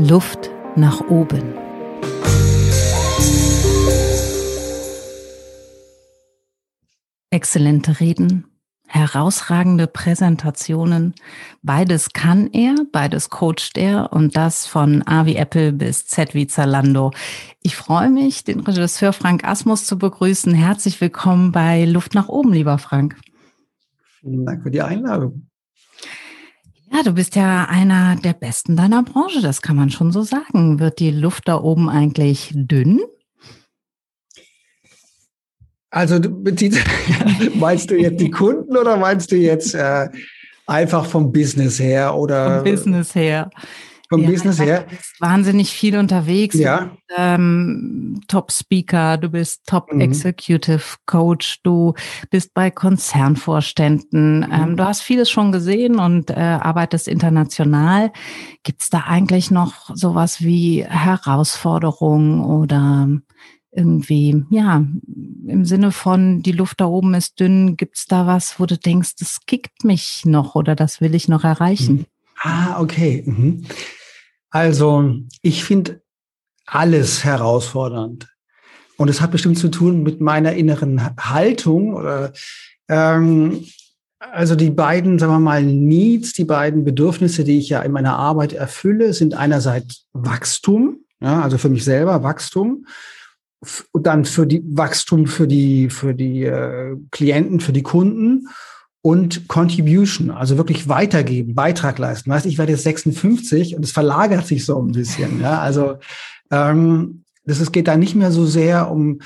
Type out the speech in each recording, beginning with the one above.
Luft nach oben. Exzellente Reden, herausragende Präsentationen. Beides kann er, beides coacht er und das von A wie Apple bis Z wie Zalando. Ich freue mich, den Regisseur Frank Asmus zu begrüßen. Herzlich willkommen bei Luft nach oben, lieber Frank. Vielen Dank für die Einladung. Ja, du bist ja einer der Besten deiner Branche, das kann man schon so sagen. Wird die Luft da oben eigentlich dünn? Also meinst du jetzt die Kunden oder meinst du jetzt äh, einfach vom Business her oder? Vom Business her. Vom ja, Business her. Du bist wahnsinnig viel unterwegs. Ja. Du bist, ähm, Top Speaker, du bist Top mhm. Executive Coach, du bist bei Konzernvorständen. Mhm. Ähm, du hast vieles schon gesehen und äh, arbeitest international. Gibt es da eigentlich noch sowas wie Herausforderungen oder irgendwie, ja, im Sinne von, die Luft da oben ist dünn, gibt es da was, wo du denkst, das kickt mich noch oder das will ich noch erreichen? Mhm. Ah, okay. Mhm. Also ich finde alles herausfordernd. Und es hat bestimmt zu tun mit meiner inneren Haltung oder ähm, also die beiden, sagen wir mal, Needs, die beiden Bedürfnisse, die ich ja in meiner Arbeit erfülle, sind einerseits Wachstum, ja, also für mich selber Wachstum und dann für die Wachstum für die für die äh, Klienten, für die Kunden und Contribution, also wirklich weitergeben, Beitrag leisten. Weißt, ich werde jetzt 56 und es verlagert sich so ein bisschen. Ja, also ähm, das es geht da nicht mehr so sehr um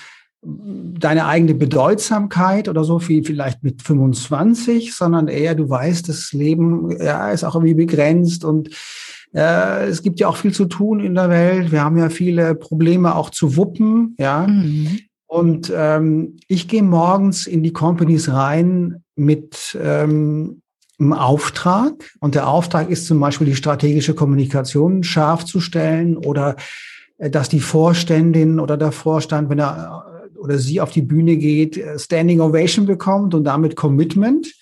deine eigene Bedeutsamkeit oder so wie vielleicht mit 25, sondern eher du weißt, das Leben ja, ist auch irgendwie begrenzt und äh, es gibt ja auch viel zu tun in der Welt. Wir haben ja viele Probleme auch zu wuppen, ja. Mhm. Und ähm, ich gehe morgens in die Companies rein mit ähm, einem Auftrag. Und der Auftrag ist zum Beispiel die strategische Kommunikation scharf zu stellen oder äh, dass die Vorständin oder der Vorstand, wenn er äh, oder sie auf die Bühne geht, äh, Standing Ovation bekommt und damit Commitment.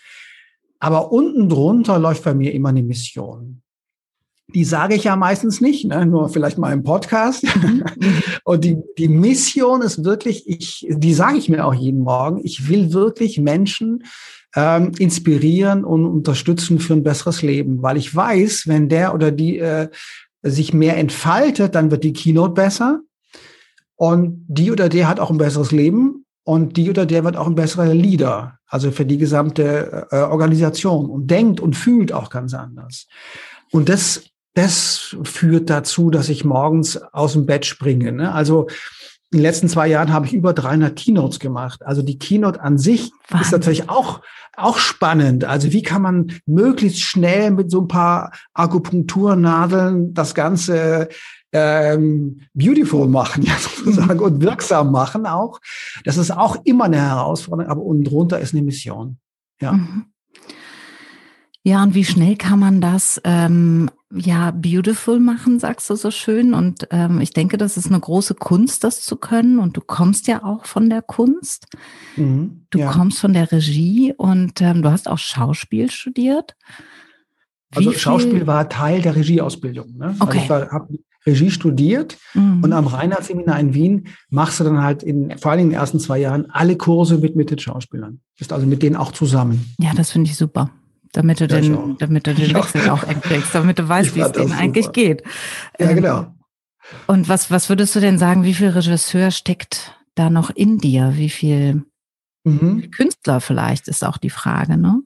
Aber unten drunter läuft bei mir immer eine Mission die sage ich ja meistens nicht, ne? nur vielleicht mal im Podcast. Mhm. Und die, die Mission ist wirklich, ich, die sage ich mir auch jeden Morgen, ich will wirklich Menschen ähm, inspirieren und unterstützen für ein besseres Leben, weil ich weiß, wenn der oder die äh, sich mehr entfaltet, dann wird die Keynote besser und die oder der hat auch ein besseres Leben und die oder der wird auch ein besserer Leader, also für die gesamte äh, Organisation und denkt und fühlt auch ganz anders. Und das das führt dazu, dass ich morgens aus dem Bett springe. Ne? Also in den letzten zwei Jahren habe ich über 300 Keynotes gemacht. Also die Keynote an sich Wahnsinn. ist natürlich auch, auch spannend. Also wie kann man möglichst schnell mit so ein paar Akupunkturnadeln das Ganze ähm, beautiful machen, ja, sozusagen, mhm. und wirksam machen auch. Das ist auch immer eine Herausforderung, aber unten drunter ist eine Mission. Ja. Mhm. Ja, und wie schnell kann man das ähm, ja beautiful machen, sagst du so schön. Und ähm, ich denke, das ist eine große Kunst, das zu können. Und du kommst ja auch von der Kunst. Mhm, du ja. kommst von der Regie und ähm, du hast auch Schauspiel studiert. Wie also Schauspiel war Teil der Regieausbildung. Ne? Also okay. Also ich habe Regie studiert mhm. und am Reinhardt-Seminar in Wien machst du dann halt in vor allem in den ersten zwei Jahren alle Kurse mit mit den Schauspielern. Bist also mit denen auch zusammen. Ja, das finde ich super damit du ja, den, damit du den Wechsel auch erkriegst, damit du weißt, wie es denen eigentlich geht. Ja, ähm, genau. Und was, was würdest du denn sagen, wie viel Regisseur steckt da noch in dir? Wie viel mhm. Künstler vielleicht ist auch die Frage, ne?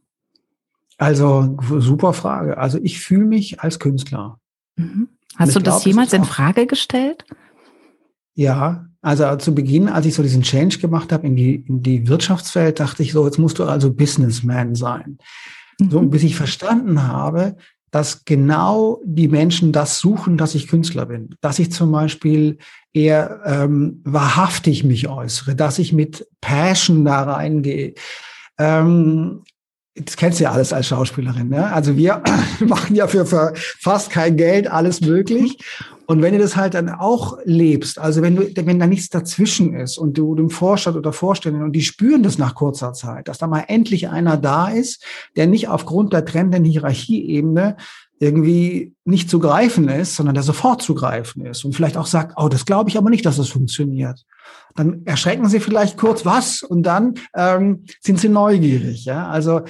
Also, super Frage. Also, ich fühle mich als Künstler. Mhm. Hast du das glaub, jemals in Frage gestellt? Ja, also zu Beginn, als ich so diesen Change gemacht habe in die, in die Wirtschaftswelt, dachte ich so, jetzt musst du also Businessman sein. So, mhm. bis ich verstanden habe, dass genau die Menschen das suchen, dass ich Künstler bin. Dass ich zum Beispiel eher ähm, wahrhaftig mich äußere, dass ich mit Passion da reingehe. Ähm, das kennst du ja alles als Schauspielerin. Ne? Also wir machen ja für, fast kein Geld alles möglich. Und wenn du das halt dann auch lebst, also wenn du, wenn da nichts dazwischen ist und du dem Vorstand oder Vorständin und die spüren das nach kurzer Zeit, dass da mal endlich einer da ist, der nicht aufgrund der trennenden Hierarchieebene irgendwie nicht zu greifen ist, sondern der sofort zu greifen ist und vielleicht auch sagt, oh, das glaube ich aber nicht, dass das funktioniert. Dann erschrecken sie vielleicht kurz was und dann ähm, sind sie neugierig. Ja? Also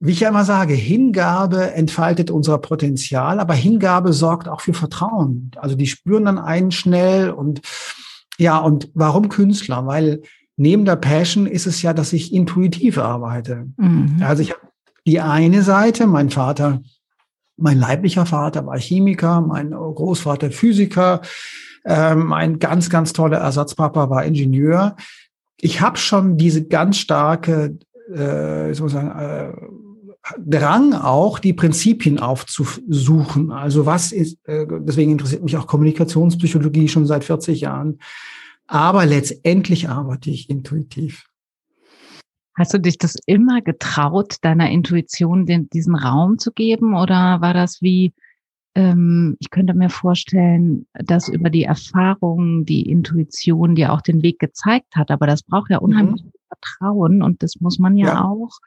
wie ich ja immer sage, Hingabe entfaltet unser Potenzial, aber Hingabe sorgt auch für Vertrauen. Also die spüren dann einen schnell und ja, und warum Künstler? Weil neben der Passion ist es ja, dass ich intuitiv arbeite. Mhm. Also ich habe die eine Seite, mein Vater mein leiblicher Vater war Chemiker, mein Großvater Physiker, ähm, mein ganz, ganz toller Ersatzpapa war Ingenieur. Ich habe schon diese ganz starke, äh, ich muss sagen, äh, Drang auch, die Prinzipien aufzusuchen. Also was ist, äh, deswegen interessiert mich auch Kommunikationspsychologie schon seit 40 Jahren. Aber letztendlich arbeite ich intuitiv. Hast du dich das immer getraut, deiner Intuition den, diesen Raum zu geben? Oder war das wie, ähm, ich könnte mir vorstellen, dass über die Erfahrung die Intuition dir auch den Weg gezeigt hat. Aber das braucht ja unheimlich mhm. Vertrauen und das muss man ja, ja. auch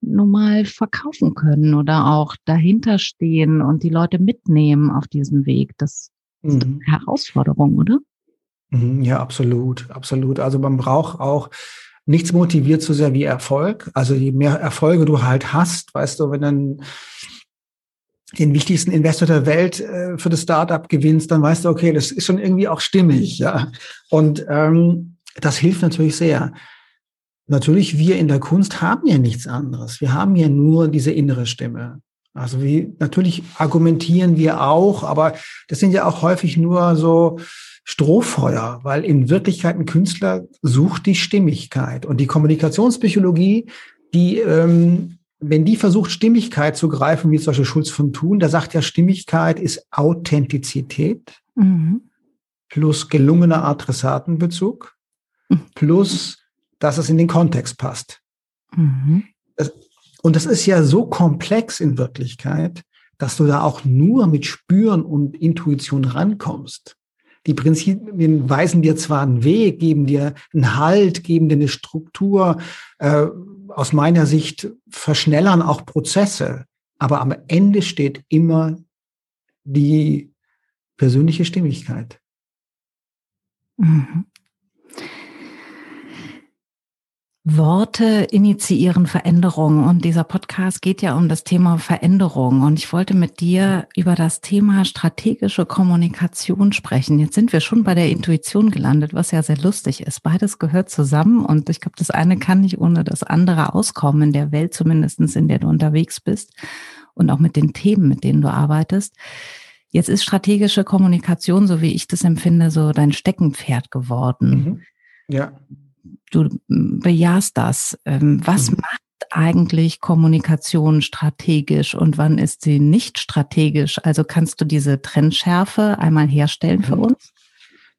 nun mal verkaufen können oder auch dahinter stehen und die Leute mitnehmen auf diesen Weg. Das ist eine mhm. Herausforderung, oder? Mhm, ja, absolut, absolut. Also man braucht auch nichts motiviert so sehr wie Erfolg. Also je mehr Erfolge du halt hast, weißt du, wenn dann den wichtigsten Investor der Welt äh, für das Startup gewinnst, dann weißt du, okay, das ist schon irgendwie auch stimmig, ja. Und ähm, das hilft natürlich sehr. Natürlich, wir in der Kunst haben ja nichts anderes. Wir haben ja nur diese innere Stimme. Also wie natürlich argumentieren wir auch, aber das sind ja auch häufig nur so Strohfeuer, weil in Wirklichkeit ein Künstler sucht die Stimmigkeit. Und die Kommunikationspsychologie, die, ähm, wenn die versucht, Stimmigkeit zu greifen, wie zum Beispiel Schulz von Thun, der sagt ja, Stimmigkeit ist Authentizität mhm. plus gelungener Adressatenbezug mhm. plus, dass es in den Kontext passt. Mhm. Das, und das ist ja so komplex in Wirklichkeit, dass du da auch nur mit Spüren und Intuition rankommst. Die Prinzipien weisen dir zwar einen Weg, geben dir einen Halt, geben dir eine Struktur, äh, aus meiner Sicht verschnellern auch Prozesse, aber am Ende steht immer die persönliche Stimmigkeit. Mhm. Worte initiieren Veränderungen und dieser Podcast geht ja um das Thema Veränderung und ich wollte mit dir über das Thema strategische Kommunikation sprechen. Jetzt sind wir schon bei der Intuition gelandet, was ja sehr lustig ist. Beides gehört zusammen und ich glaube, das eine kann nicht ohne das andere auskommen in der Welt zumindestens, in der du unterwegs bist und auch mit den Themen, mit denen du arbeitest. Jetzt ist strategische Kommunikation, so wie ich das empfinde, so dein Steckenpferd geworden. Mhm. Ja du bejahst das. Ähm, was mhm. macht eigentlich Kommunikation strategisch und wann ist sie nicht strategisch? Also kannst du diese Trennschärfe einmal herstellen für mhm. uns?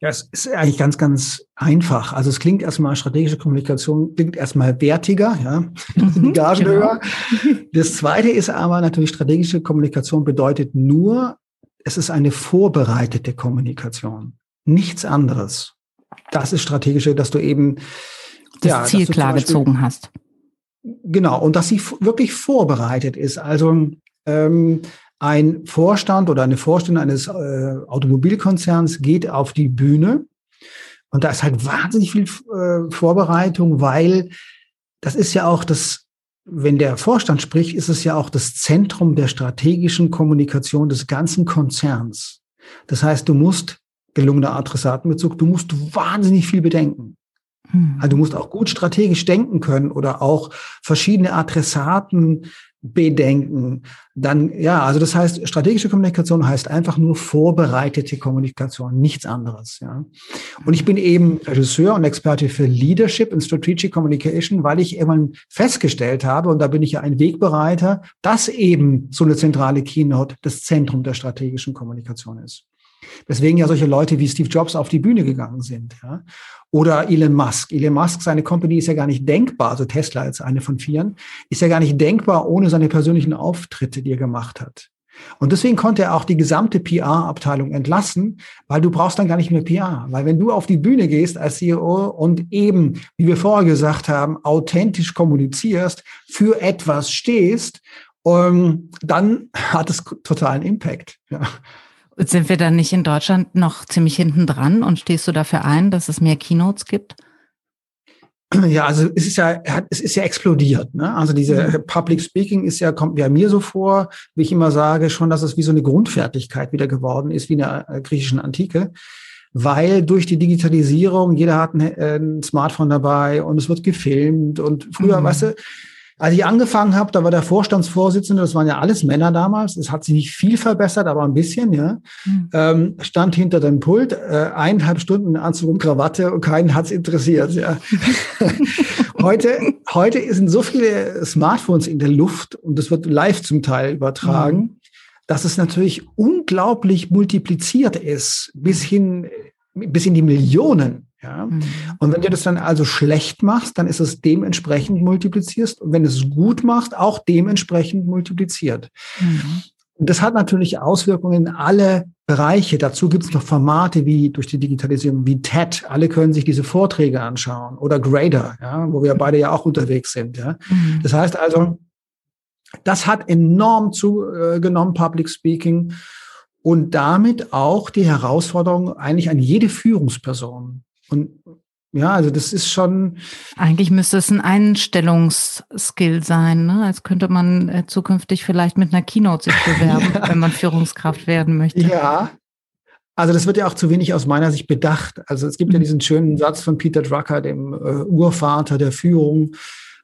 Ja, es ist eigentlich ganz, ganz einfach. Also es klingt erstmal, strategische Kommunikation klingt erstmal wertiger, ja, mhm, die Gagen genau. höher. Das zweite ist aber natürlich, strategische Kommunikation bedeutet nur, es ist eine vorbereitete Kommunikation. Nichts anderes. Das ist strategische, dass du eben das ja, Ziel klar Beispiel, gezogen hast. Genau, und dass sie wirklich vorbereitet ist. Also ähm, ein Vorstand oder eine Vorstellung eines äh, Automobilkonzerns geht auf die Bühne und da ist halt wahnsinnig viel äh, Vorbereitung, weil das ist ja auch das, wenn der Vorstand spricht, ist es ja auch das Zentrum der strategischen Kommunikation des ganzen Konzerns. Das heißt, du musst gelungener Adressatenbezug, du musst wahnsinnig viel bedenken. Hm. Also du musst auch gut strategisch denken können oder auch verschiedene Adressaten bedenken. Dann, ja, also das heißt, strategische Kommunikation heißt einfach nur vorbereitete Kommunikation, nichts anderes, ja. Und ich bin eben Regisseur und Experte für Leadership and Strategic Communication, weil ich irgendwann festgestellt habe, und da bin ich ja ein Wegbereiter, dass eben so eine zentrale Keynote das Zentrum der strategischen Kommunikation ist. Weswegen ja solche Leute wie Steve Jobs auf die Bühne gegangen sind. Ja? Oder Elon Musk. Elon Musk, seine Company ist ja gar nicht denkbar, also Tesla als eine von vieren, ist ja gar nicht denkbar ohne seine persönlichen Auftritte, die er gemacht hat. Und deswegen konnte er auch die gesamte PR-Abteilung entlassen, weil du brauchst dann gar nicht mehr PR. Weil wenn du auf die Bühne gehst als CEO und eben, wie wir vorher gesagt haben, authentisch kommunizierst, für etwas stehst Und dann hat es totalen Impact. Ja. Sind wir dann nicht in Deutschland noch ziemlich hinten dran und stehst du dafür ein, dass es mehr Keynotes gibt? Ja, also es ist ja, es ist ja explodiert. Ne? Also diese mhm. Public Speaking ist ja, kommt ja mir so vor, wie ich immer sage, schon, dass es wie so eine Grundfertigkeit wieder geworden ist, wie in der äh, griechischen Antike. Weil durch die Digitalisierung, jeder hat ein, äh, ein Smartphone dabei und es wird gefilmt und früher, mhm. weißt du, als ich angefangen habe, da war der Vorstandsvorsitzende, das waren ja alles Männer damals, es hat sich nicht viel verbessert, aber ein bisschen, ja, mhm. ähm, stand hinter dem Pult, äh, eineinhalb Stunden in Anzug und Krawatte und keinen hat's interessiert. Ja. heute, heute sind so viele Smartphones in der Luft und das wird live zum Teil übertragen, mhm. dass es natürlich unglaublich multipliziert ist, bis hin, bis in die Millionen. Ja? Mhm. Und wenn du das dann also schlecht machst, dann ist es dementsprechend multiplizierst. Und wenn du es gut machst, auch dementsprechend multipliziert. Mhm. Und das hat natürlich Auswirkungen in alle Bereiche. Dazu gibt es noch Formate wie durch die Digitalisierung wie TED. Alle können sich diese Vorträge anschauen oder Grader, ja, wo wir beide ja auch unterwegs sind. Ja. Mhm. Das heißt also, das hat enorm zugenommen, Public Speaking und damit auch die Herausforderung eigentlich an jede Führungsperson. Und ja, also das ist schon. Eigentlich müsste es ein Einstellungsskill sein, ne? Als könnte man äh, zukünftig vielleicht mit einer Keynote sich bewerben, ja. wenn man Führungskraft werden möchte. Ja. Also das wird ja auch zu wenig aus meiner Sicht bedacht. Also es gibt ja mhm. diesen schönen Satz von Peter Drucker, dem äh, Urvater der Führung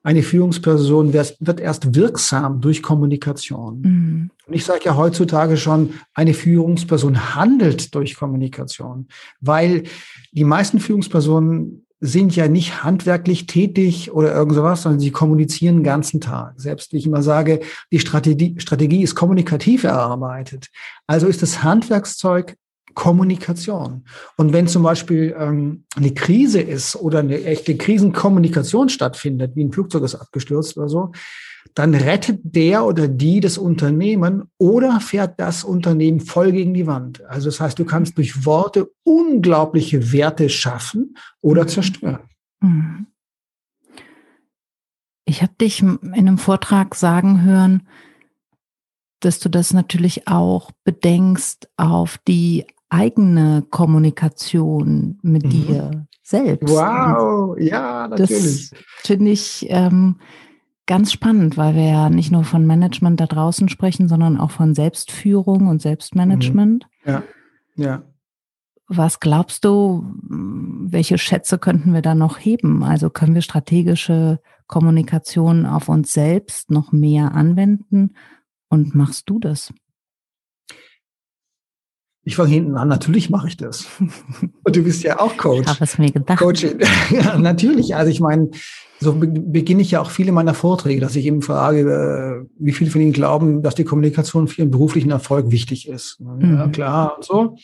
eine Führungsperson wird erst wirksam durch Kommunikation. Mhm. Und ich sage ja heutzutage schon, eine Führungsperson handelt durch Kommunikation, weil die meisten Führungspersonen sind ja nicht handwerklich tätig oder irgend sowas, sondern sie kommunizieren den ganzen Tag. Selbst wie ich immer sage, die Strategie, Strategie ist kommunikativ erarbeitet. Also ist das Handwerkszeug Kommunikation. Und wenn zum Beispiel ähm, eine Krise ist oder eine echte Krisenkommunikation stattfindet, wie ein Flugzeug ist abgestürzt oder so, dann rettet der oder die das Unternehmen oder fährt das Unternehmen voll gegen die Wand. Also das heißt, du kannst durch Worte unglaubliche Werte schaffen oder zerstören. Mhm. Ich habe dich in einem Vortrag sagen hören, dass du das natürlich auch bedenkst auf die eigene Kommunikation mit mhm. dir selbst. Wow, ja, natürlich. Das finde ich ähm, ganz spannend, weil wir ja nicht nur von Management da draußen sprechen, sondern auch von Selbstführung und Selbstmanagement. Mhm. Ja, ja. Was glaubst du, welche Schätze könnten wir da noch heben? Also können wir strategische Kommunikation auf uns selbst noch mehr anwenden? Und machst du das? Ich fange hinten an, natürlich mache ich das. Und du bist ja auch Coach. Ich habe es mir gedacht. Coach, ja, natürlich. Also ich meine, so beginne ich ja auch viele meiner Vorträge, dass ich eben frage, äh, wie viele von Ihnen glauben, dass die Kommunikation für Ihren beruflichen Erfolg wichtig ist. Ja, mhm. klar und so.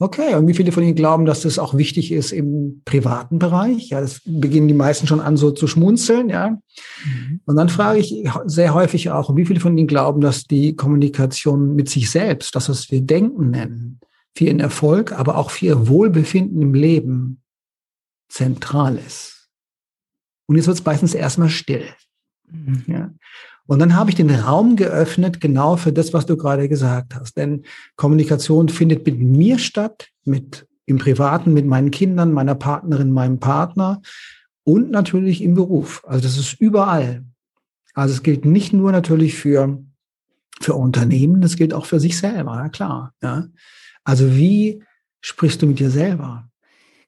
Okay, und wie viele von Ihnen glauben, dass das auch wichtig ist im privaten Bereich? Ja, das beginnen die meisten schon an, so zu schmunzeln, ja. Mhm. Und dann frage ich sehr häufig auch, wie viele von Ihnen glauben, dass die Kommunikation mit sich selbst, das, was wir Denken nennen, für ihren Erfolg, aber auch für ihr Wohlbefinden im Leben zentral ist. Und jetzt wird es meistens erstmal still. Mhm. Ja. Und dann habe ich den Raum geöffnet, genau für das, was du gerade gesagt hast. Denn Kommunikation findet mit mir statt, mit im Privaten, mit meinen Kindern, meiner Partnerin, meinem Partner und natürlich im Beruf. Also das ist überall. Also es gilt nicht nur natürlich für, für Unternehmen, das gilt auch für sich selber, ja klar. Ja. Also wie sprichst du mit dir selber?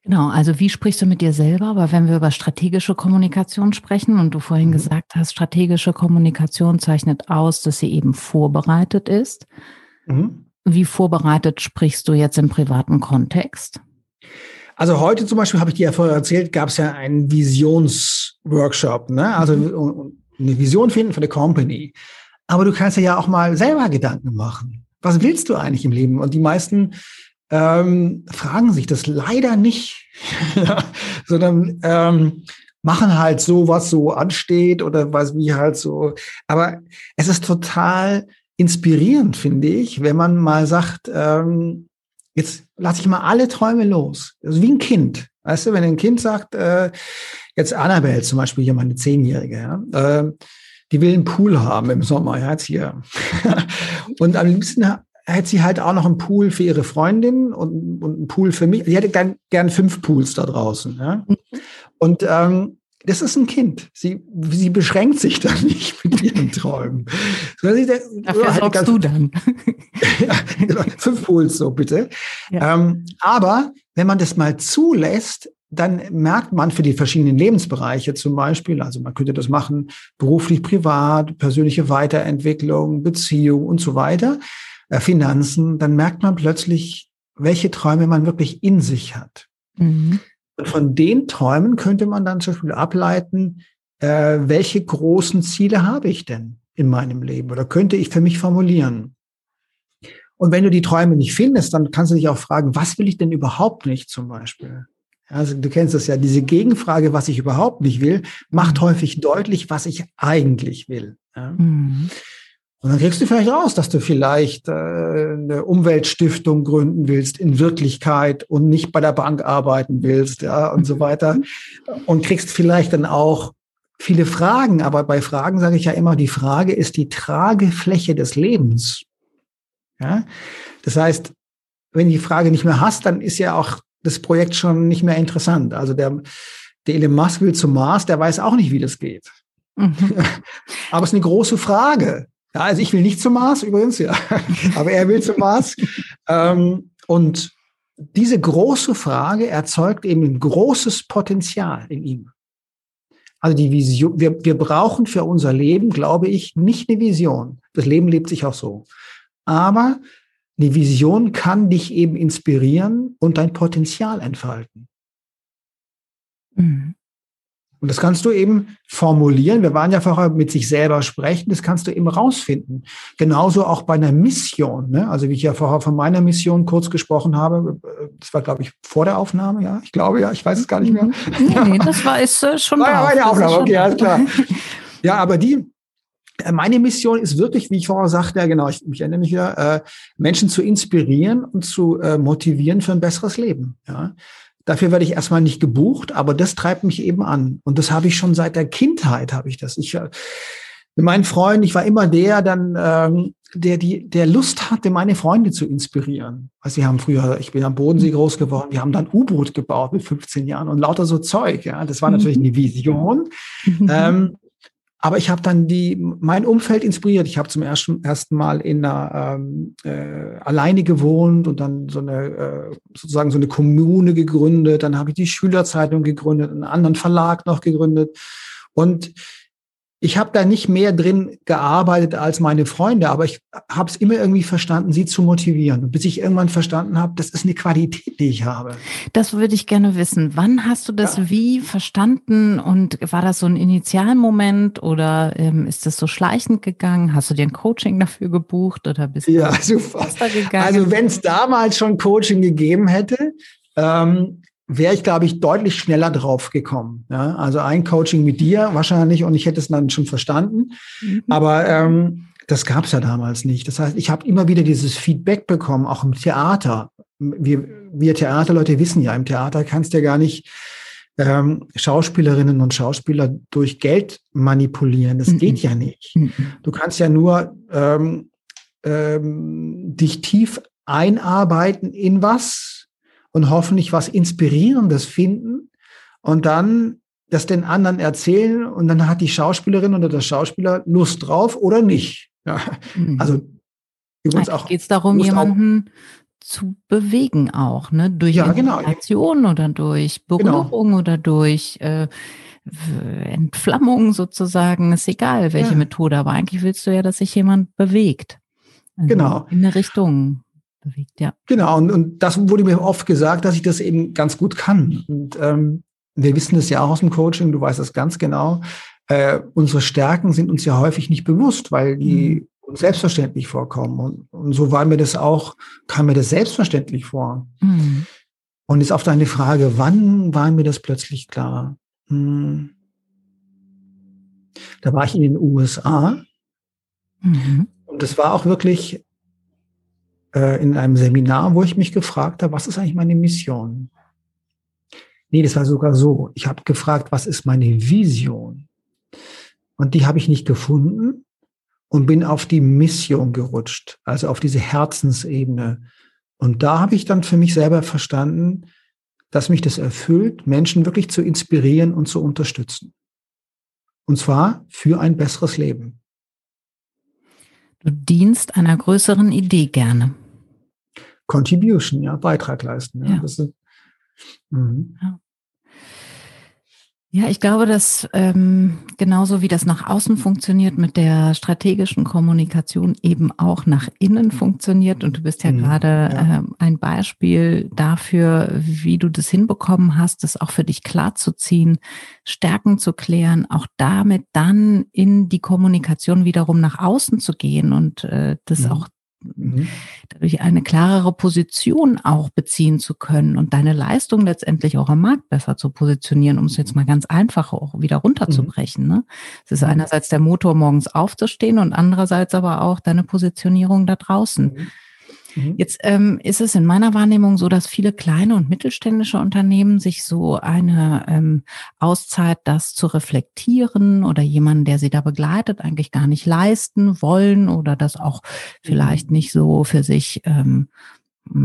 Genau, also wie sprichst du mit dir selber? Aber wenn wir über strategische Kommunikation sprechen und du vorhin mhm. gesagt hast, strategische Kommunikation zeichnet aus, dass sie eben vorbereitet ist. Mhm. Wie vorbereitet sprichst du jetzt im privaten Kontext? Also heute zum Beispiel habe ich dir ja vorher erzählt, gab es ja einen Visionsworkshop, ne? Also mhm. eine Vision finden für eine Company. Aber du kannst ja auch mal selber Gedanken machen. Was willst du eigentlich im Leben? Und die meisten ähm, fragen sich das leider nicht, sondern ähm, machen halt so, was so ansteht oder was wie halt so. Aber es ist total inspirierend, finde ich, wenn man mal sagt, ähm, jetzt lasse ich mal alle Träume los. Also wie ein Kind. Weißt du, wenn ein Kind sagt, äh, jetzt Annabelle zum Beispiel, hier meine Zehnjährige, ja, äh, die will einen Pool haben im Sommer, ja, jetzt hier. und am liebsten hätte sie halt auch noch einen Pool für ihre Freundin und, und einen Pool für mich. Sie hätte gern, gern fünf Pools da draußen. Ja? Mhm. Und ähm, das ist ein Kind. Sie, sie beschränkt sich da nicht mit ihren Träumen. Dafür sorgst ganz, du dann. ja, genau, fünf Pools so bitte. Ja. Ähm, aber wenn man das mal zulässt, dann merkt man für die verschiedenen Lebensbereiche zum Beispiel, also man könnte das machen, beruflich, privat, persönliche Weiterentwicklung, Beziehung und so weiter, Finanzen, dann merkt man plötzlich, welche Träume man wirklich in sich hat. Mhm. Und von den Träumen könnte man dann zum Beispiel ableiten, äh, welche großen Ziele habe ich denn in meinem Leben oder könnte ich für mich formulieren? Und wenn du die Träume nicht findest, dann kannst du dich auch fragen, was will ich denn überhaupt nicht zum Beispiel? Also du kennst das ja, diese Gegenfrage, was ich überhaupt nicht will, macht mhm. häufig deutlich, was ich eigentlich will. Ja? Mhm. Und dann kriegst du vielleicht raus, dass du vielleicht äh, eine Umweltstiftung gründen willst in Wirklichkeit und nicht bei der Bank arbeiten willst, ja, und so weiter. Und kriegst vielleicht dann auch viele Fragen. Aber bei Fragen sage ich ja immer, die Frage ist die Tragefläche des Lebens. Ja? Das heißt, wenn die Frage nicht mehr hast, dann ist ja auch das Projekt schon nicht mehr interessant. Also der, der Elon Musk will zum Mars, der weiß auch nicht, wie das geht. Mhm. Aber es ist eine große Frage. Ja, also ich will nicht zum Mars übrigens, ja. Aber er will zum Mars. ähm, und diese große Frage erzeugt eben ein großes Potenzial in ihm. Also die Vision, wir, wir brauchen für unser Leben, glaube ich, nicht eine Vision. Das Leben lebt sich auch so. Aber eine Vision kann dich eben inspirieren und dein Potenzial entfalten. Mhm. Und das kannst du eben formulieren. Wir waren ja vorher mit sich selber sprechen. Das kannst du eben rausfinden. Genauso auch bei einer Mission. Ne? Also wie ich ja vorher von meiner Mission kurz gesprochen habe. Das war, glaube ich, vor der Aufnahme. Ja, ich glaube ja. Ich weiß es gar nicht mehr. Nee, nee das war ist äh, schon war ja meine Aufnahme. Okay, alles klar. Ja, aber die, äh, meine Mission ist wirklich, wie ich vorher sagte, ja genau, ich, ich erinnere mich wieder, äh, Menschen zu inspirieren und zu äh, motivieren für ein besseres Leben. Ja? Dafür werde ich erstmal nicht gebucht, aber das treibt mich eben an. Und das habe ich schon seit der Kindheit, habe ich das. Ich, äh, mit meinen Freunden, ich war immer der, dann, ähm, der, die, der Lust hatte, meine Freunde zu inspirieren. Also wir haben früher, ich bin am Bodensee groß geworden, wir haben dann U-Boot gebaut mit 15 Jahren und lauter so Zeug. Ja, das war natürlich mhm. eine Vision. ähm, aber ich habe dann die, mein Umfeld inspiriert. Ich habe zum ersten, ersten Mal in einer ähm, äh, alleine gewohnt und dann so eine äh, sozusagen so eine Kommune gegründet. Dann habe ich die Schülerzeitung gegründet, einen anderen Verlag noch gegründet. Und ich habe da nicht mehr drin gearbeitet als meine Freunde, aber ich habe es immer irgendwie verstanden, sie zu motivieren. bis ich irgendwann verstanden habe, das ist eine Qualität, die ich habe. Das würde ich gerne wissen. Wann hast du das ja. wie verstanden und war das so ein Initialmoment oder ähm, ist das so schleichend gegangen? Hast du dir ein Coaching dafür gebucht oder bist du ja, super. gegangen? Also wenn es damals schon Coaching gegeben hätte, ähm, wäre ich, glaube ich, deutlich schneller drauf gekommen. Ja? Also ein Coaching mit dir wahrscheinlich und ich hätte es dann schon verstanden. Mhm. Aber ähm, das gab es ja damals nicht. Das heißt, ich habe immer wieder dieses Feedback bekommen, auch im Theater. Wir, wir Theaterleute wissen ja, im Theater kannst du ja gar nicht ähm, Schauspielerinnen und Schauspieler durch Geld manipulieren. Das mhm. geht ja nicht. Mhm. Du kannst ja nur ähm, ähm, dich tief einarbeiten in was, und hoffentlich was Inspirierendes finden und dann das den anderen erzählen und dann hat die Schauspielerin oder der Schauspieler Lust drauf oder nicht. Ja, mhm. also übrigens auch. Geht es darum, Lust jemanden zu bewegen auch, ne? Durch ja, genau. oder durch Berührung genau. oder durch äh, Entflammung sozusagen. Ist egal, welche ja. Methode, aber eigentlich willst du ja, dass sich jemand bewegt. Also genau. In eine Richtung bewegt, ja. Genau, und, und das wurde mir oft gesagt, dass ich das eben ganz gut kann. Und ähm, wir wissen das ja auch aus dem Coaching, du weißt das ganz genau. Äh, unsere Stärken sind uns ja häufig nicht bewusst, weil die mhm. uns selbstverständlich vorkommen. Und, und, so war mir das auch, kam mir das selbstverständlich vor. Mhm. Und jetzt auf deine Frage, wann war mir das plötzlich klar? Hm. Da war ich in den USA. Mhm. Und das war auch wirklich äh, in einem Seminar, wo ich mich gefragt habe, was ist eigentlich meine Mission? Nee, das war sogar so. Ich habe gefragt, was ist meine Vision? Und die habe ich nicht gefunden und bin auf die Mission gerutscht, also auf diese Herzensebene. Und da habe ich dann für mich selber verstanden, dass mich das erfüllt, Menschen wirklich zu inspirieren und zu unterstützen. Und zwar für ein besseres Leben. Du dienst einer größeren Idee gerne. Contribution, ja, Beitrag leisten. Ja. ja. Ist, ja. Ja, ich glaube, dass ähm, genauso wie das nach außen funktioniert, mit der strategischen Kommunikation eben auch nach innen funktioniert. Und du bist ja mhm, gerade ja. Äh, ein Beispiel dafür, wie du das hinbekommen hast, das auch für dich klarzuziehen, Stärken zu klären, auch damit dann in die Kommunikation wiederum nach außen zu gehen und äh, das mhm. auch Mhm. dadurch eine klarere Position auch beziehen zu können und deine Leistung letztendlich auch am Markt besser zu positionieren, um es jetzt mal ganz einfach auch wieder runterzubrechen. Ne? Es ist mhm. einerseits der Motor, morgens aufzustehen und andererseits aber auch deine Positionierung da draußen. Mhm. Mhm. Jetzt ähm, ist es in meiner Wahrnehmung so, dass viele kleine und mittelständische Unternehmen sich so eine ähm, Auszeit, das zu reflektieren oder jemanden, der sie da begleitet, eigentlich gar nicht leisten wollen oder das auch vielleicht mhm. nicht so für sich ähm,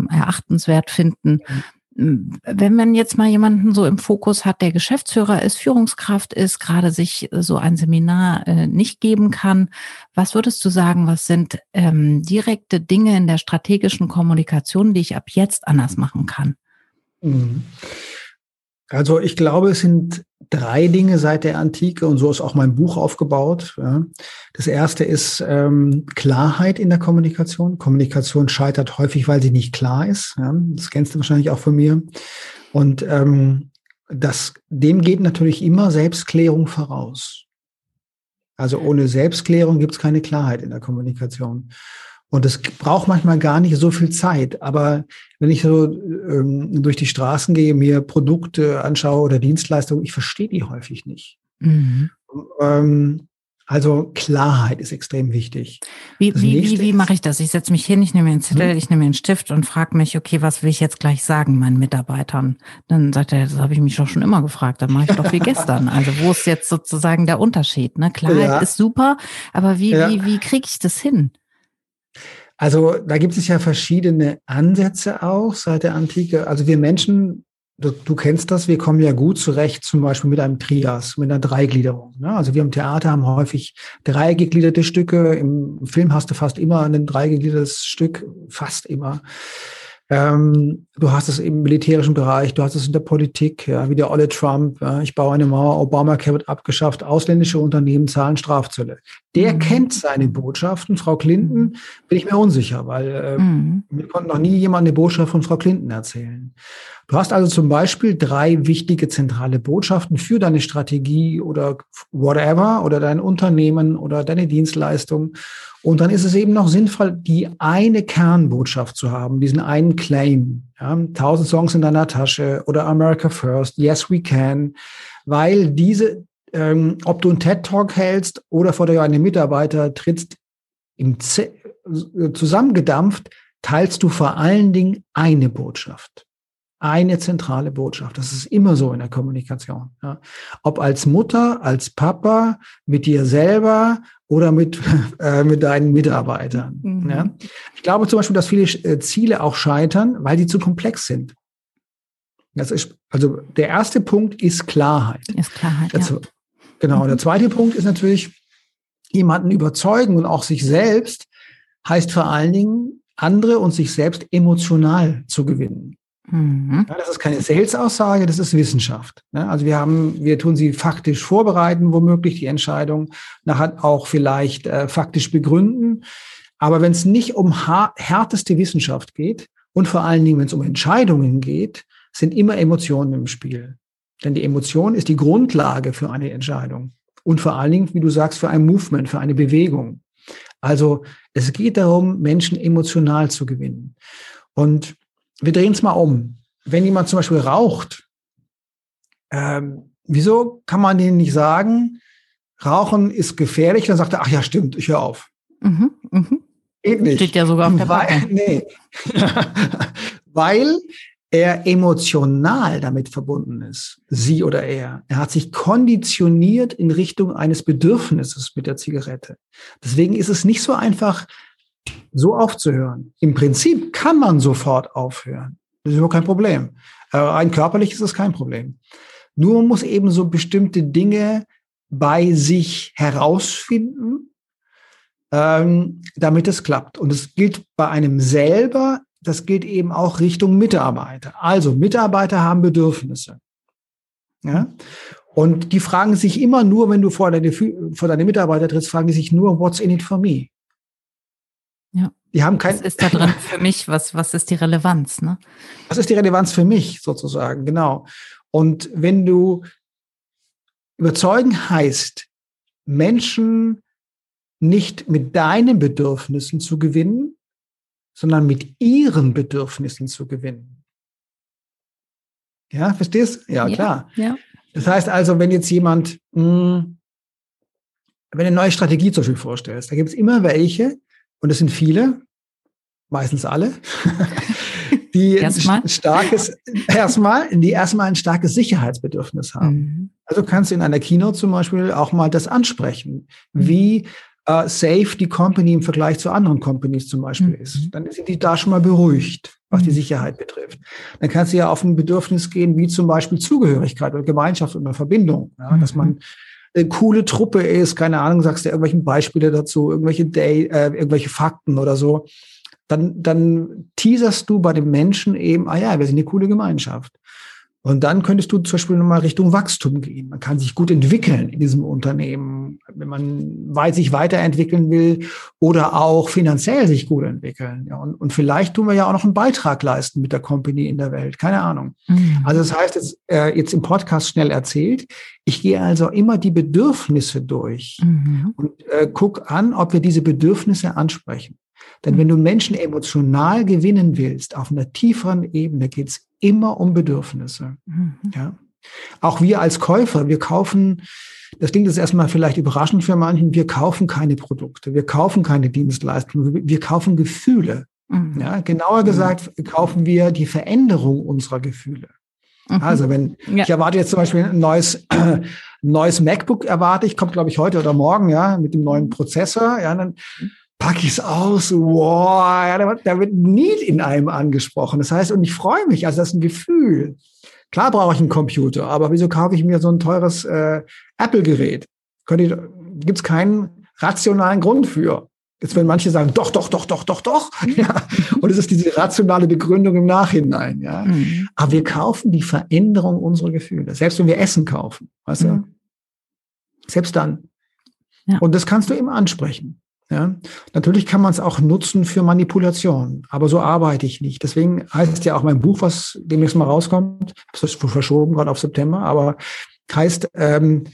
erachtenswert finden. Mhm wenn man jetzt mal jemanden so im Fokus hat, der Geschäftsführer ist, Führungskraft ist, gerade sich so ein Seminar äh, nicht geben kann, was würdest du sagen, was sind ähm, direkte Dinge in der strategischen Kommunikation, die ich ab jetzt anders machen kann? Mhm. Also ich glaube, es sind drei Dinge seit der Antike und so ist auch mein Buch aufgebaut. Das erste ist ähm, Klarheit in der Kommunikation. Kommunikation scheitert häufig, weil sie nicht klar ist. Das kennst du wahrscheinlich auch von mir. Und ähm, das, dem geht natürlich immer Selbstklärung voraus. Also ohne Selbstklärung gibt es keine Klarheit in der Kommunikation. Und es braucht manchmal gar nicht so viel Zeit. Aber wenn ich so ähm, durch die Straßen gehe, mir Produkte anschaue oder Dienstleistungen, ich verstehe die häufig nicht. Mhm. Ähm, also Klarheit ist extrem wichtig. Wie, wie, wie, wie mache ich das? Ich setze mich hin, ich nehme mir einen Zettel, hm? ich nehme mir einen Stift und frage mich, okay, was will ich jetzt gleich sagen meinen Mitarbeitern? Dann sagt er, das habe ich mich doch schon immer gefragt, dann mache ich doch wie gestern. Also wo ist jetzt sozusagen der Unterschied? Ne? Klarheit ja. ist super, aber wie, ja. wie, wie kriege ich das hin? Also da gibt es ja verschiedene Ansätze auch seit der Antike. Also wir Menschen, du, du, kennst das, wir kommen ja gut zurecht, zum Beispiel mit einem Trias, mit einer Dreigliederung. Ne? Also wir im Theater haben häufig dreigegliederte Stücke. Im Film hast du fast immer ein dreigegliedertes Stück, fast immer. Ähm, du hast es im militärischen Bereich, du hast es in der Politik, ja, wie der Olle Trump. Ja, ich baue eine Mauer, Obamacare wird abgeschafft, ausländische Unternehmen zahlen Strafzölle. Der mhm. kennt seine Botschaften. Frau Clinton bin ich mir unsicher, weil äh, mhm. mir konnte noch nie jemand eine Botschaft von Frau Clinton erzählen. Du hast also zum Beispiel drei wichtige zentrale Botschaften für deine Strategie oder whatever oder dein Unternehmen oder deine Dienstleistung. Und dann ist es eben noch sinnvoll, die eine Kernbotschaft zu haben, diesen einen Claim. Ja, Tausend Songs in deiner Tasche oder America First, Yes We Can, weil diese, ähm, ob du einen TED Talk hältst oder vor dir eine Mitarbeiter trittst, im Z zusammengedampft, teilst du vor allen Dingen eine Botschaft eine zentrale Botschaft. Das ist immer so in der Kommunikation. Ja. Ob als Mutter, als Papa, mit dir selber oder mit, äh, mit deinen Mitarbeitern. Mhm. Ja. Ich glaube zum Beispiel, dass viele äh, Ziele auch scheitern, weil die zu komplex sind. Das ist, also der erste Punkt ist Klarheit. Ist Klarheit, ja. Genau. Mhm. Der zweite Punkt ist natürlich, jemanden überzeugen und auch sich selbst heißt vor allen Dingen, andere und sich selbst emotional zu gewinnen. Mhm. Ja, das ist keine Sales-Aussage, das ist Wissenschaft. Ja, also wir haben, wir tun sie faktisch vorbereiten, womöglich die Entscheidung, nachher auch vielleicht äh, faktisch begründen. Aber wenn es nicht um härteste Wissenschaft geht und vor allen Dingen, wenn es um Entscheidungen geht, sind immer Emotionen im Spiel. Denn die Emotion ist die Grundlage für eine Entscheidung. Und vor allen Dingen, wie du sagst, für ein Movement, für eine Bewegung. Also es geht darum, Menschen emotional zu gewinnen. Und wir drehen es mal um. Wenn jemand zum Beispiel raucht, ähm, wieso kann man denen nicht sagen, Rauchen ist gefährlich? Dann sagt er, ach ja, stimmt, ich höre auf. Mhm, mh. Geht nicht. Steht ja sogar auf der Weil, nee. Weil er emotional damit verbunden ist, sie oder er. Er hat sich konditioniert in Richtung eines Bedürfnisses mit der Zigarette. Deswegen ist es nicht so einfach, so aufzuhören. Im Prinzip kann man sofort aufhören. Das ist überhaupt kein Problem. Äh, rein körperlich ist es kein Problem. Nur man muss eben so bestimmte Dinge bei sich herausfinden, ähm, damit es klappt. Und es gilt bei einem selber das geht eben auch Richtung Mitarbeiter. Also Mitarbeiter haben Bedürfnisse. Ja? Und die fragen sich immer nur, wenn du vor deine, vor deine Mitarbeiter trittst, fragen die sich nur, what's in it for me? Ja. Die haben kein. Was ist da drin für mich? Was, was ist die Relevanz? Ne? Was ist die Relevanz für mich sozusagen? Genau. Und wenn du überzeugen heißt, Menschen nicht mit deinen Bedürfnissen zu gewinnen, sondern mit ihren Bedürfnissen zu gewinnen. Ja, verstehst? Ja, ja klar. Ja. Das heißt also, wenn jetzt jemand, mh, hm, wenn eine neue Strategie zum Beispiel vorstellst, da gibt es immer welche, und es sind viele, meistens alle, die erstmal. ein starkes, erstmal, die erstmal ein starkes Sicherheitsbedürfnis haben. Mhm. Also kannst du in einer Keynote zum Beispiel auch mal das ansprechen. Wie äh, safe die Company im Vergleich zu anderen Companies zum Beispiel mhm. ist. Dann sind die da schon mal beruhigt, was die mhm. Sicherheit betrifft. Dann kannst du ja auf ein Bedürfnis gehen, wie zum Beispiel Zugehörigkeit oder Gemeinschaft oder Verbindung, ja, mhm. dass man eine coole Truppe ist, keine Ahnung, sagst du irgendwelche Beispiele dazu, irgendwelche Day, äh, irgendwelche Fakten oder so. Dann, dann teaserst du bei dem Menschen eben, ah ja, wir sind eine coole Gemeinschaft. Und dann könntest du zum Beispiel nochmal Richtung Wachstum gehen. Man kann sich gut entwickeln in diesem Unternehmen, wenn man sich weiterentwickeln will oder auch finanziell sich gut entwickeln. Ja, und, und vielleicht tun wir ja auch noch einen Beitrag leisten mit der Company in der Welt. Keine Ahnung. Mhm. Also das heißt jetzt, äh, jetzt im Podcast schnell erzählt. Ich gehe also immer die Bedürfnisse durch mhm. und äh, guck an, ob wir diese Bedürfnisse ansprechen. Denn wenn du Menschen emotional gewinnen willst, auf einer tieferen Ebene, geht es immer um Bedürfnisse. Mhm. Ja. Auch wir als Käufer, wir kaufen, das klingt jetzt erstmal vielleicht überraschend für manchen, wir kaufen keine Produkte, wir kaufen keine Dienstleistungen, wir kaufen Gefühle. Mhm. Ja, genauer gesagt kaufen wir die Veränderung unserer Gefühle. Mhm. Also wenn ja. ich erwarte jetzt zum Beispiel ein neues, äh, neues MacBook erwarte ich, kommt glaube ich heute oder morgen, ja, mit dem neuen Prozessor, ja, dann packe ich es aus, wow, da, da wird Need in einem angesprochen. Das heißt, und ich freue mich, also das ist ein Gefühl. Klar brauche ich einen Computer, aber wieso kaufe ich mir so ein teures äh, Apple-Gerät? Gibt es keinen rationalen Grund für. Jetzt werden manche sagen, doch, doch, doch, doch, doch, doch. Ja. Und es ist diese rationale Begründung im Nachhinein. Ja. Mhm. Aber wir kaufen die Veränderung unserer Gefühle. Selbst wenn wir Essen kaufen, weißt mhm. du? Selbst dann. Ja. Und das kannst du immer ansprechen. Ja, natürlich kann man es auch nutzen für Manipulation, aber so arbeite ich nicht. Deswegen heißt ja auch mein Buch, was demnächst mal rauskommt, das ist verschoben gerade auf September, aber heißt, ähm,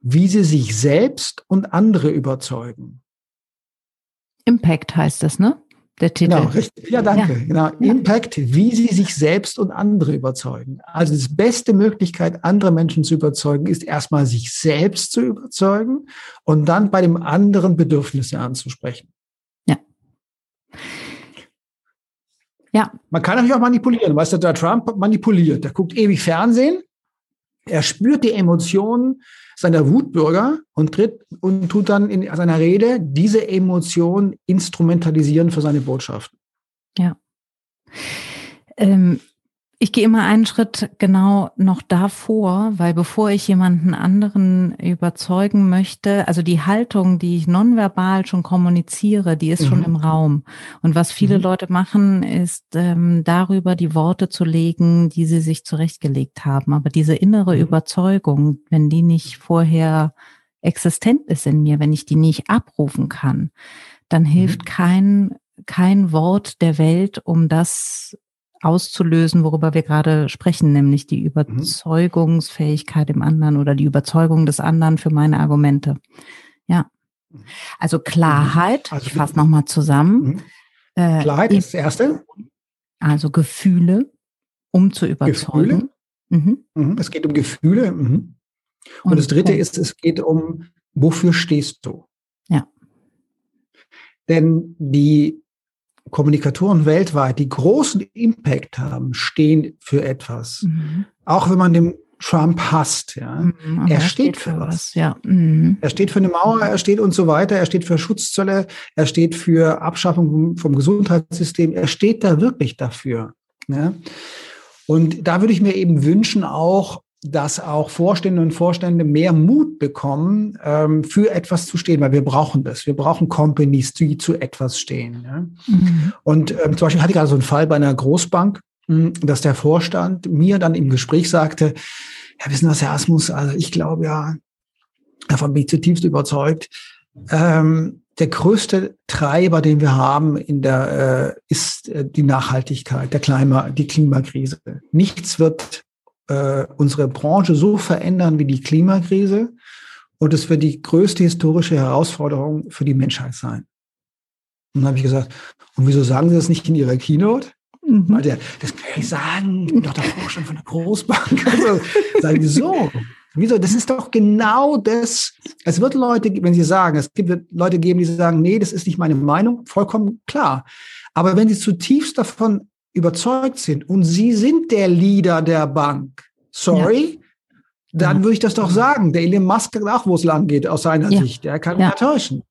wie sie sich selbst und andere überzeugen. Impact heißt das, ne? Der Titel. Genau, richtig. Ja, danke. Ja. Genau. Impact, wie sie sich selbst und andere überzeugen. Also die beste Möglichkeit, andere Menschen zu überzeugen, ist erstmal sich selbst zu überzeugen und dann bei dem anderen Bedürfnisse anzusprechen. Ja. Ja. Man kann natürlich auch manipulieren. Weißt du, der Trump manipuliert. Der guckt ewig Fernsehen. Er spürt die Emotionen seiner Wutbürger und tritt und tut dann in seiner Rede diese Emotion instrumentalisieren für seine Botschaften. Ja. Ähm, ich gehe immer einen Schritt genau noch davor, weil bevor ich jemanden anderen überzeugen möchte, also die Haltung, die ich nonverbal schon kommuniziere, die ist mhm. schon im Raum. Und was viele mhm. Leute machen, ist ähm, darüber die Worte zu legen, die sie sich zurechtgelegt haben. Aber diese innere mhm. Überzeugung, wenn die nicht vorher existent ist in mir, wenn ich die nicht abrufen kann, dann hilft mhm. kein kein Wort der Welt, um das auszulösen, worüber wir gerade sprechen, nämlich die mhm. Überzeugungsfähigkeit im anderen oder die Überzeugung des anderen für meine Argumente. Ja. Also Klarheit, mhm. also, ich fasse nochmal zusammen. Mhm. Äh, Klarheit ist das Erste. Also Gefühle, um zu überzeugen. Mhm. Mhm. Es geht um Gefühle. Mhm. Und, Und, das Dritte Punkt. ist, es geht um, wofür stehst du? Ja. Denn die Kommunikatoren weltweit, die großen Impact haben, stehen für etwas. Mhm. Auch wenn man dem Trump hasst, ja. Mhm, er, steht, steht für was. was ja. Mhm. Er steht für eine Mauer, er steht und so weiter, er steht für Schutzzölle, er steht für Abschaffung vom, vom Gesundheitssystem, er steht da wirklich dafür. Ja. Und da würde ich mir eben wünschen, auch dass auch Vorstände und Vorstände mehr Mut bekommen, ähm, für etwas zu stehen, weil wir brauchen das. Wir brauchen Companies, die zu etwas stehen. Ja? Mhm. Und ähm, zum Beispiel hatte ich gerade so einen Fall bei einer Großbank, mh, hm, dass der Vorstand mir dann im Gespräch sagte, ja, wissen Sie, Herr Asmus, also ich glaube ja, davon bin ich zutiefst überzeugt, ähm, der größte Treiber, den wir haben in der, äh, ist äh, die Nachhaltigkeit, der Klima, die Klimakrise. Nichts wird äh, unsere Branche so verändern wie die Klimakrise. Und es wird die größte historische Herausforderung für die Menschheit sein. Und dann habe ich gesagt, und wieso sagen Sie das nicht in Ihrer Keynote? Mhm. Weil der, das kann ich sagen, ich bin doch der Vorstand von der Großbank. Also, sagen die so. Wieso? Das ist doch genau das. Es wird Leute, wenn Sie sagen, es gibt Leute geben, die sagen, nee, das ist nicht meine Meinung, vollkommen klar. Aber wenn Sie zutiefst davon überzeugt sind und Sie sind der Leader der Bank, sorry, ja. dann würde ich das doch sagen. Der Elon Musk sagt auch, wo es lang geht, aus seiner ja. Sicht. Er kann ja. mich täuschen.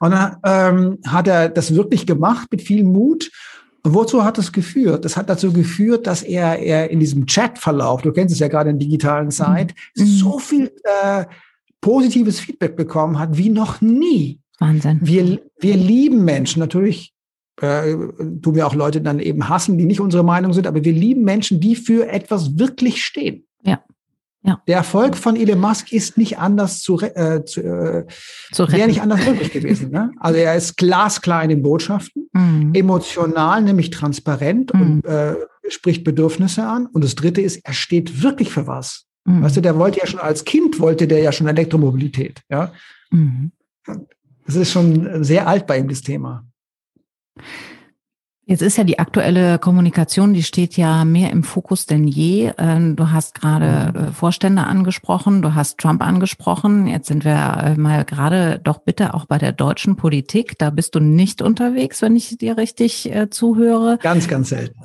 Und dann ähm, hat er das wirklich gemacht mit viel Mut. Und wozu hat das geführt? Das hat dazu geführt, dass er, er in diesem Chatverlauf, du kennst es ja gerade in digitalen Zeit, mhm. so viel äh, positives Feedback bekommen hat wie noch nie. Wahnsinn. Wir, wir lieben Menschen. Natürlich äh, tun wir auch Leute dann eben hassen, die nicht unsere Meinung sind, aber wir lieben Menschen, die für etwas wirklich stehen. Ja. Ja. Der Erfolg von Elon Musk ist nicht anders zu, äh, zu, äh, zu wäre nicht anders möglich gewesen. Ne? Also er ist glasklar in den Botschaften, mhm. emotional, nämlich transparent mhm. und äh, spricht Bedürfnisse an. Und das Dritte ist, er steht wirklich für was. Mhm. Weißt du, der wollte ja schon als Kind wollte der ja schon Elektromobilität. Ja, mhm. das ist schon sehr alt bei ihm das Thema. Jetzt ist ja die aktuelle Kommunikation, die steht ja mehr im Fokus denn je. Ähm, du hast gerade äh, Vorstände angesprochen, du hast Trump angesprochen. Jetzt sind wir äh, mal gerade doch bitte auch bei der deutschen Politik. Da bist du nicht unterwegs, wenn ich dir richtig äh, zuhöre. Ganz, ganz selten.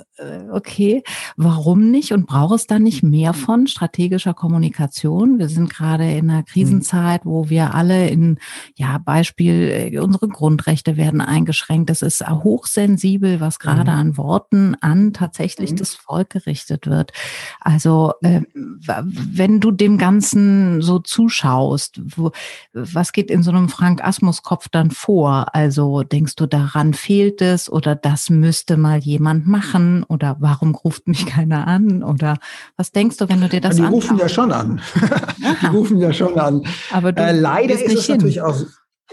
Okay. Warum nicht und braucht es da nicht mehr von strategischer Kommunikation? Wir sind gerade in einer Krisenzeit, wo wir alle in, ja, Beispiel, unsere Grundrechte werden eingeschränkt. Das ist hochsensibel, was gerade mhm. an Worten an tatsächlich mhm. das Volk gerichtet wird. Also äh, wenn du dem Ganzen so zuschaust, wo, was geht in so einem Frank Asmus Kopf dann vor? Also denkst du daran fehlt es oder das müsste mal jemand machen oder warum ruft mich keiner an oder was denkst du, wenn du dir das Die rufen ja schon an. die rufen ja schon an. Aber du äh, leider ist es hin. natürlich auch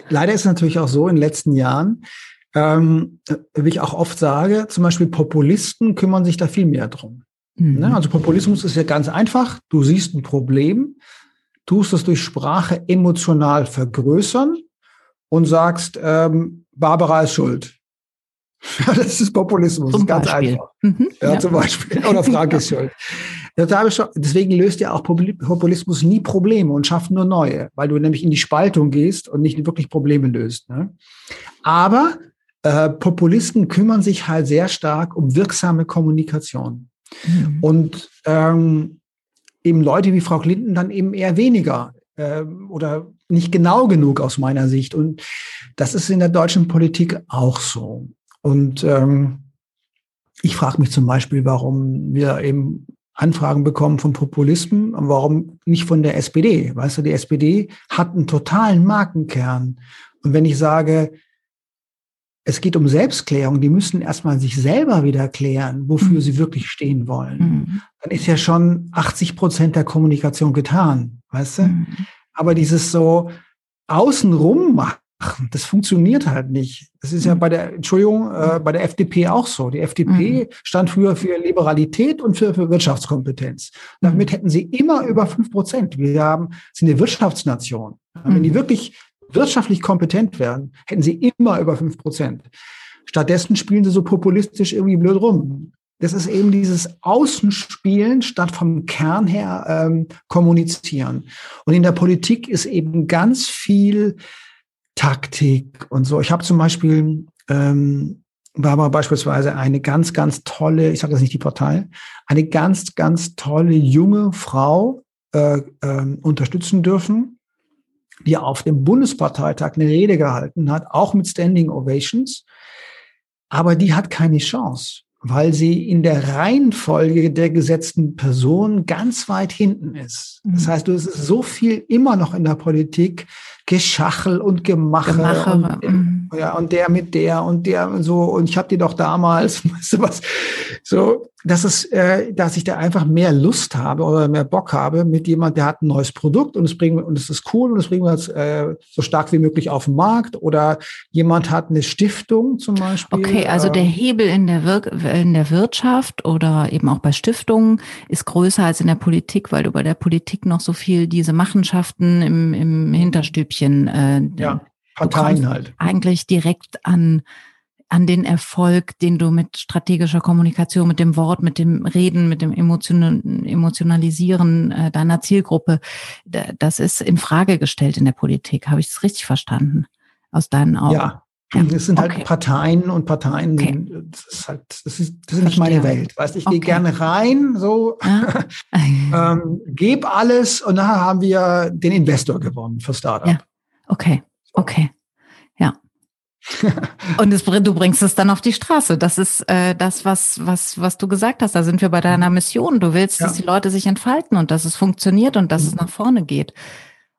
Leider ist es natürlich auch so in den letzten Jahren, ähm, wie ich auch oft sage, zum Beispiel Populisten kümmern sich da viel mehr drum. Mhm. Ne? Also Populismus ist ja ganz einfach. Du siehst ein Problem, tust es durch Sprache emotional vergrößern und sagst, ähm, Barbara ist schuld. das ist Populismus, zum ganz Beispiel. einfach. Mhm, ja, ja, zum Beispiel. Oder Frank ist schuld. Deswegen löst ja auch Populismus nie Probleme und schafft nur neue, weil du nämlich in die Spaltung gehst und nicht wirklich Probleme löst. Ne? Aber äh, Populisten kümmern sich halt sehr stark um wirksame Kommunikation. Mhm. Und ähm, eben Leute wie Frau Clinton dann eben eher weniger äh, oder nicht genau genug aus meiner Sicht. Und das ist in der deutschen Politik auch so. Und ähm, ich frage mich zum Beispiel, warum wir eben Anfragen bekommen von Populisten und warum nicht von der SPD. Weißt du, die SPD hat einen totalen Markenkern. Und wenn ich sage, es geht um Selbstklärung. Die müssen erstmal sich selber wieder klären, wofür mhm. sie wirklich stehen wollen. Mhm. Dann ist ja schon 80 Prozent der Kommunikation getan, weißt du? Mhm. Aber dieses so außenrum machen, das funktioniert halt nicht. Das ist ja mhm. bei der, Entschuldigung, äh, bei der FDP auch so. Die FDP mhm. stand früher für Liberalität und für, für Wirtschaftskompetenz. Damit mhm. hätten sie immer über fünf Prozent. Wir haben, sind eine Wirtschaftsnation. Wenn die wirklich wirtschaftlich kompetent werden, hätten sie immer über fünf Prozent. Stattdessen spielen sie so populistisch irgendwie blöd rum. Das ist eben dieses Außenspielen statt vom Kern her ähm, kommunizieren. Und in der Politik ist eben ganz viel Taktik und so. Ich habe zum Beispiel ähm, war aber beispielsweise eine ganz, ganz tolle, ich sage das nicht die Partei, eine ganz, ganz tolle junge Frau äh, äh, unterstützen dürfen, die auf dem Bundesparteitag eine Rede gehalten hat, auch mit Standing Ovations. Aber die hat keine Chance, weil sie in der Reihenfolge der gesetzten Person ganz weit hinten ist. Das mhm. heißt, du ist so viel immer noch in der Politik, Geschachel und Gemache. Gemache. Und, mhm. Ja, und der mit der und der und so. Und ich habe dir doch damals, weißt du was, so, dass es, äh, dass ich da einfach mehr Lust habe oder mehr Bock habe mit jemand, der hat ein neues Produkt und es bringen und es ist cool und es bringen wir jetzt äh, so stark wie möglich auf den Markt oder jemand hat eine Stiftung zum Beispiel. Okay, also der ähm, Hebel in der, Wir in der Wirtschaft oder eben auch bei Stiftungen ist größer als in der Politik, weil du bei der Politik noch so viel diese Machenschaften im, im Hinterstübchen äh, ja, Parteien halt. Eigentlich direkt an an den Erfolg, den du mit strategischer Kommunikation, mit dem Wort, mit dem Reden, mit dem Emotion Emotionalisieren äh, deiner Zielgruppe, das ist in Frage gestellt in der Politik. Habe ich das richtig verstanden? Aus deinen Augen? Ja. Ja, es sind halt okay. halt Parteien und Parteien, okay. das ist halt, das ist, das ist nicht meine Welt. Weißt ich okay. gehe gerne rein, so, ah. ähm, gebe alles und nachher haben wir den Investor gewonnen für Startup. Ja. Okay, okay. Und es, du bringst es dann auf die Straße. Das ist äh, das, was, was, was du gesagt hast. Da sind wir bei deiner mhm. Mission. Du willst, ja. dass die Leute sich entfalten und dass es funktioniert und dass mhm. es nach vorne geht.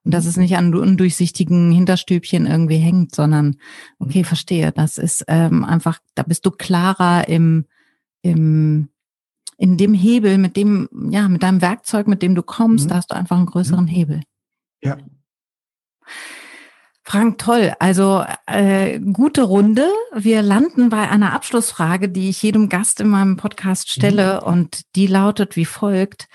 Und dass es nicht an undurchsichtigen Hinterstübchen irgendwie hängt, sondern, okay, mhm. verstehe, das ist ähm, einfach, da bist du klarer im, im, in dem Hebel, mit dem, ja, mit deinem Werkzeug, mit dem du kommst, mhm. da hast du einfach einen größeren Hebel. Ja. Frank, toll. Also äh, gute Runde. Wir landen bei einer Abschlussfrage, die ich jedem Gast in meinem Podcast stelle mhm. und die lautet wie folgt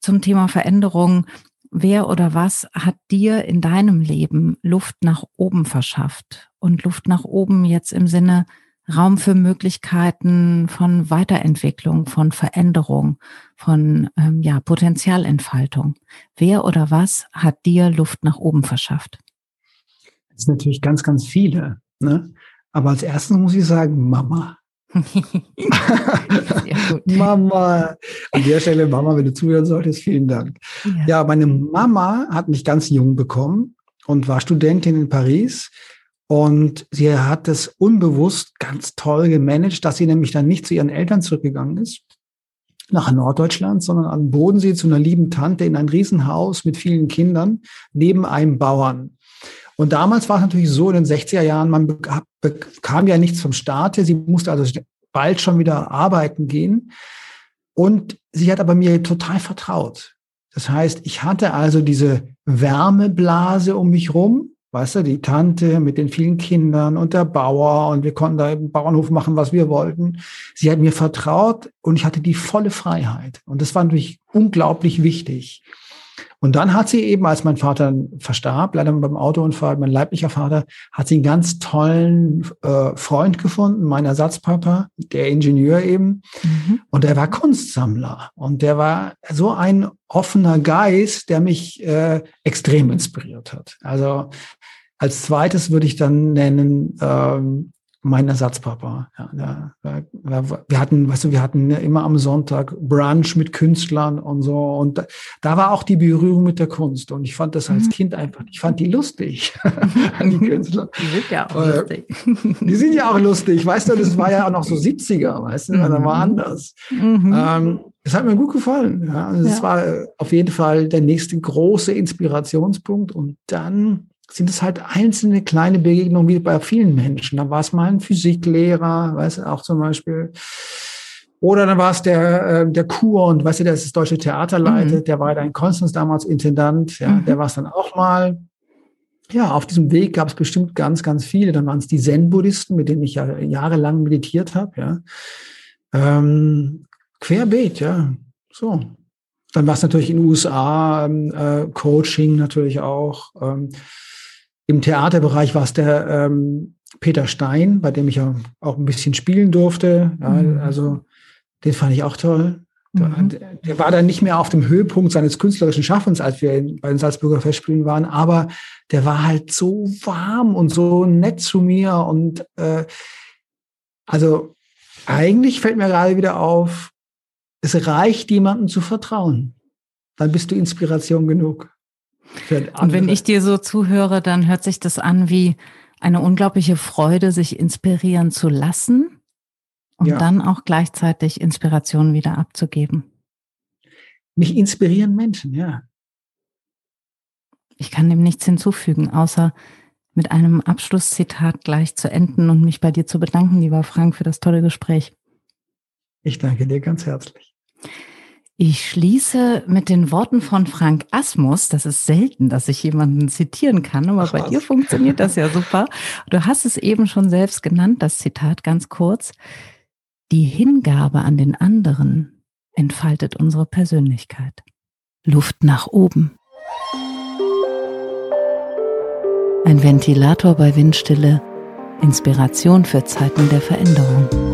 zum Thema Veränderung. Wer oder was hat dir in deinem Leben Luft nach oben verschafft? Und Luft nach oben jetzt im Sinne Raum für Möglichkeiten von Weiterentwicklung, von Veränderung, von ähm, ja, Potenzialentfaltung. Wer oder was hat dir Luft nach oben verschafft? Das sind natürlich ganz, ganz viele. Ne? Aber als erstes muss ich sagen, Mama. Mama. An der Stelle, Mama, wenn du zuhören solltest, vielen Dank. Ja. ja, meine Mama hat mich ganz jung bekommen und war Studentin in Paris. Und sie hat es unbewusst ganz toll gemanagt, dass sie nämlich dann nicht zu ihren Eltern zurückgegangen ist, nach Norddeutschland, sondern an Bodensee zu einer lieben Tante in ein Riesenhaus mit vielen Kindern neben einem Bauern. Und damals war es natürlich so in den 60er Jahren, man bekam ja nichts vom Staate. Sie musste also bald schon wieder arbeiten gehen. Und sie hat aber mir total vertraut. Das heißt, ich hatte also diese Wärmeblase um mich rum, weißt du, die Tante mit den vielen Kindern und der Bauer und wir konnten da im Bauernhof machen, was wir wollten. Sie hat mir vertraut und ich hatte die volle Freiheit. Und das war natürlich unglaublich wichtig. Und dann hat sie eben, als mein Vater verstarb, leider beim Autounfall, mein leiblicher Vater, hat sie einen ganz tollen äh, Freund gefunden, mein Ersatzpapa, der Ingenieur eben. Mhm. Und der war Kunstsammler. Und der war so ein offener Geist, der mich äh, extrem inspiriert hat. Also als zweites würde ich dann nennen ähm, mein Ersatzpapa. Ja, ja, wir hatten, weißt du, wir hatten immer am Sonntag Brunch mit Künstlern und so. Und da, da war auch die Berührung mit der Kunst. Und ich fand das als mhm. Kind einfach, ich fand die lustig, die Künstler. Die sind ja auch äh, lustig. Die sind ja auch lustig, weißt du, das war ja auch noch so 70er, weißt du, mhm. da war anders. Mhm. Ähm, das hat mir gut gefallen. Ja. Also das ja. war auf jeden Fall der nächste große Inspirationspunkt. Und dann sind es halt einzelne kleine Begegnungen wie bei vielen Menschen. Da war es mal ein Physiklehrer, weißt du, auch zum Beispiel. Oder dann war es der, äh, der Kur und weißt du, der ist das deutsche Theater leitet, mhm. der war da in Konstanz damals Intendant, ja, mhm. der war es dann auch mal. Ja, auf diesem Weg gab es bestimmt ganz, ganz viele. Dann waren es die Zen-Buddhisten, mit denen ich ja jahrelang meditiert habe, ja. Ähm, querbeet, ja. So. Dann war es natürlich in den USA, ähm, äh, Coaching natürlich auch. Ähm, im Theaterbereich war es der ähm, Peter Stein, bei dem ich ja auch ein bisschen spielen durfte. Ja, mhm. Also den fand ich auch toll. Mhm. Der, der, war dann nicht mehr auf dem Höhepunkt seines künstlerischen Schaffens, als wir bei den Salzburger Festspielen waren, aber der war halt so warm und so nett zu mir und äh, Also eigentlich fällt mir gerade wieder auf, es reicht, jemandem zu vertrauen. Dann bist du Inspiration genug. Und wenn ich dir so zuhöre, dann hört sich das an wie eine unglaubliche Freude, sich inspirieren zu lassen und ja. dann auch gleichzeitig Inspiration wieder abzugeben. Mich inspirieren Menschen, ja. Ich kann dem nichts hinzufügen, außer mit einem Abschlusszitat gleich zu enden und mich bei dir zu bedanken, lieber Frank, für das tolle Gespräch. Ich danke dir ganz herzlich. Ich schließe mit den Worten von Frank Asmus. Das ist selten, dass ich jemanden zitieren kann, aber Ach, bei dir funktioniert das ja super. Du hast es eben schon selbst genannt, das Zitat ganz kurz. Die Hingabe an den anderen entfaltet unsere Persönlichkeit. Luft nach oben. Ein Ventilator bei Windstille. Inspiration für Zeiten der Veränderung.